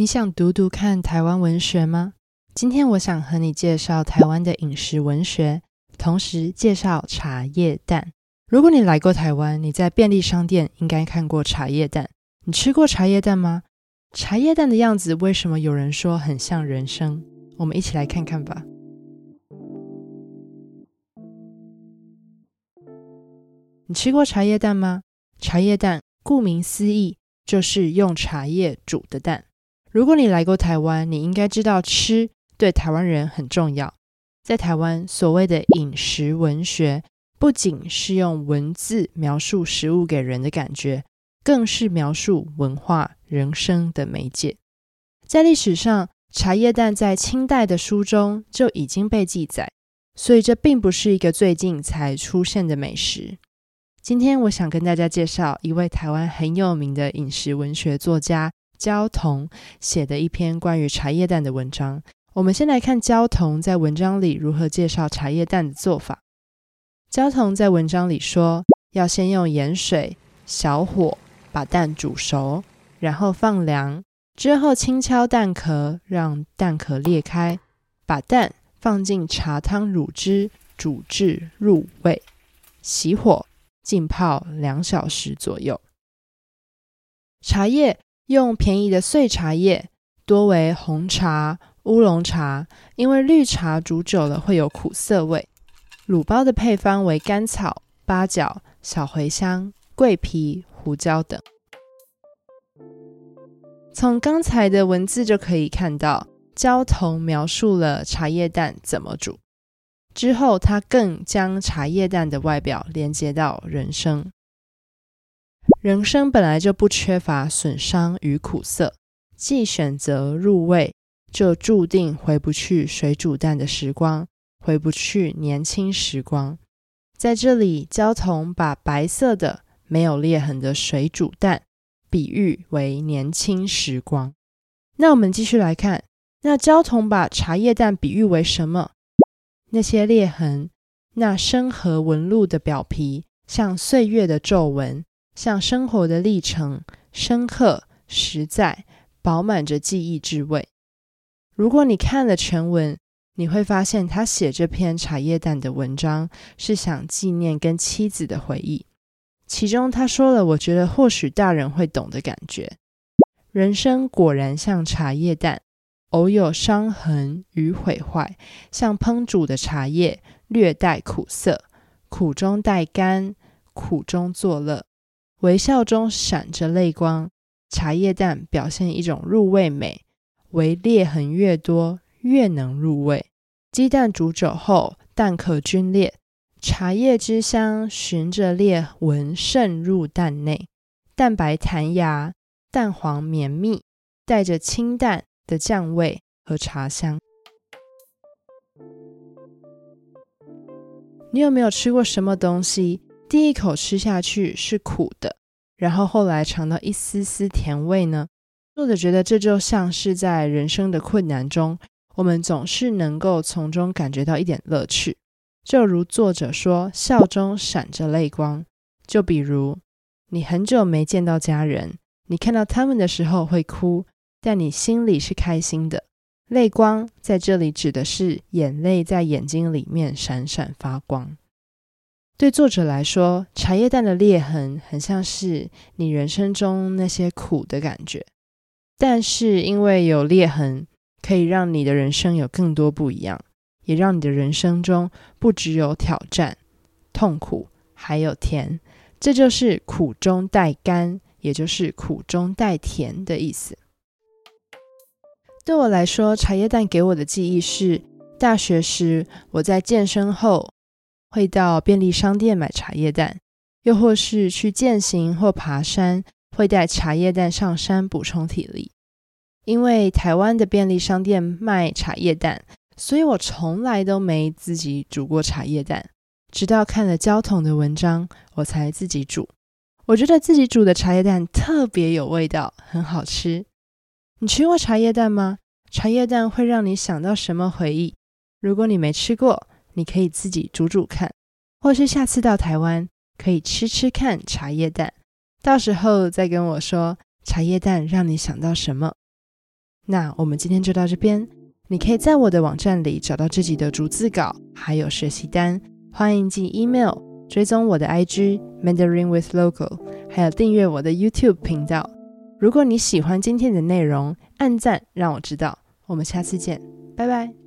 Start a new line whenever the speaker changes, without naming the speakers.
你想读读看台湾文学吗？今天我想和你介绍台湾的饮食文学，同时介绍茶叶蛋。如果你来过台湾，你在便利商店应该看过茶叶蛋。你吃过茶叶蛋吗？茶叶蛋的样子为什么有人说很像人生？我们一起来看看吧。你吃过茶叶蛋吗？茶叶蛋顾名思义就是用茶叶煮的蛋。如果你来过台湾，你应该知道吃对台湾人很重要。在台湾，所谓的饮食文学，不仅是用文字描述食物给人的感觉，更是描述文化人生的媒介。在历史上，茶叶蛋在清代的书中就已经被记载，所以这并不是一个最近才出现的美食。今天，我想跟大家介绍一位台湾很有名的饮食文学作家。焦桐写的一篇关于茶叶蛋的文章。我们先来看焦桐在文章里如何介绍茶叶蛋的做法。焦桐在文章里说，要先用盐水小火把蛋煮熟，然后放凉，之后轻敲蛋壳，让蛋壳裂开，把蛋放进茶汤乳汁煮至入味，熄火浸泡两小时左右。茶叶。用便宜的碎茶叶，多为红茶、乌龙茶，因为绿茶煮久了会有苦涩味。卤包的配方为甘草、八角、小茴香、桂皮、胡椒等。从刚才的文字就可以看到，焦桐描述了茶叶蛋怎么煮。之后，他更将茶叶蛋的外表连接到人生。人生本来就不缺乏损伤与苦涩，既选择入味，就注定回不去水煮蛋的时光，回不去年轻时光。在这里，焦桐把白色的、没有裂痕的水煮蛋比喻为年轻时光。那我们继续来看，那焦桐把茶叶蛋比喻为什么？那些裂痕，那深褐纹路的表皮，像岁月的皱纹。像生活的历程，深刻、实在，饱满着记忆之味。如果你看了全文，你会发现他写这篇茶叶蛋的文章是想纪念跟妻子的回忆。其中他说了，我觉得或许大人会懂的感觉：人生果然像茶叶蛋，偶有伤痕与毁坏，像烹煮的茶叶，略带苦涩，苦中带甘，苦中作乐。微笑中闪着泪光，茶叶蛋表现一种入味美，为裂痕越多越能入味。鸡蛋煮久后，蛋壳龟裂，茶叶之香循着裂纹渗入蛋内，蛋白弹牙，蛋黄绵密，带着清淡的酱味和茶香。你有没有吃过什么东西？第一口吃下去是苦的，然后后来尝到一丝丝甜味呢？作者觉得这就像是在人生的困难中，我们总是能够从中感觉到一点乐趣。就如作者说，笑中闪着泪光。就比如你很久没见到家人，你看到他们的时候会哭，但你心里是开心的。泪光在这里指的是眼泪在眼睛里面闪闪发光。对作者来说，茶叶蛋的裂痕很像是你人生中那些苦的感觉，但是因为有裂痕，可以让你的人生有更多不一样，也让你的人生中不只有挑战、痛苦，还有甜。这就是苦中带甘，也就是苦中带甜的意思。对我来说，茶叶蛋给我的记忆是大学时我在健身后。会到便利商店买茶叶蛋，又或是去健行或爬山，会带茶叶蛋上山补充体力。因为台湾的便利商店卖茶叶蛋，所以我从来都没自己煮过茶叶蛋。直到看了焦桐的文章，我才自己煮。我觉得自己煮的茶叶蛋特别有味道，很好吃。你吃过茶叶蛋吗？茶叶蛋会让你想到什么回忆？如果你没吃过，你可以自己煮煮看，或是下次到台湾可以吃吃看茶叶蛋，到时候再跟我说茶叶蛋让你想到什么。那我们今天就到这边。你可以在我的网站里找到自己的逐字稿，还有学习单。欢迎寄 email，追踪我的 IG Mandarin with Local，还有订阅我的 YouTube 频道。如果你喜欢今天的内容，按赞让我知道。我们下次见，拜拜。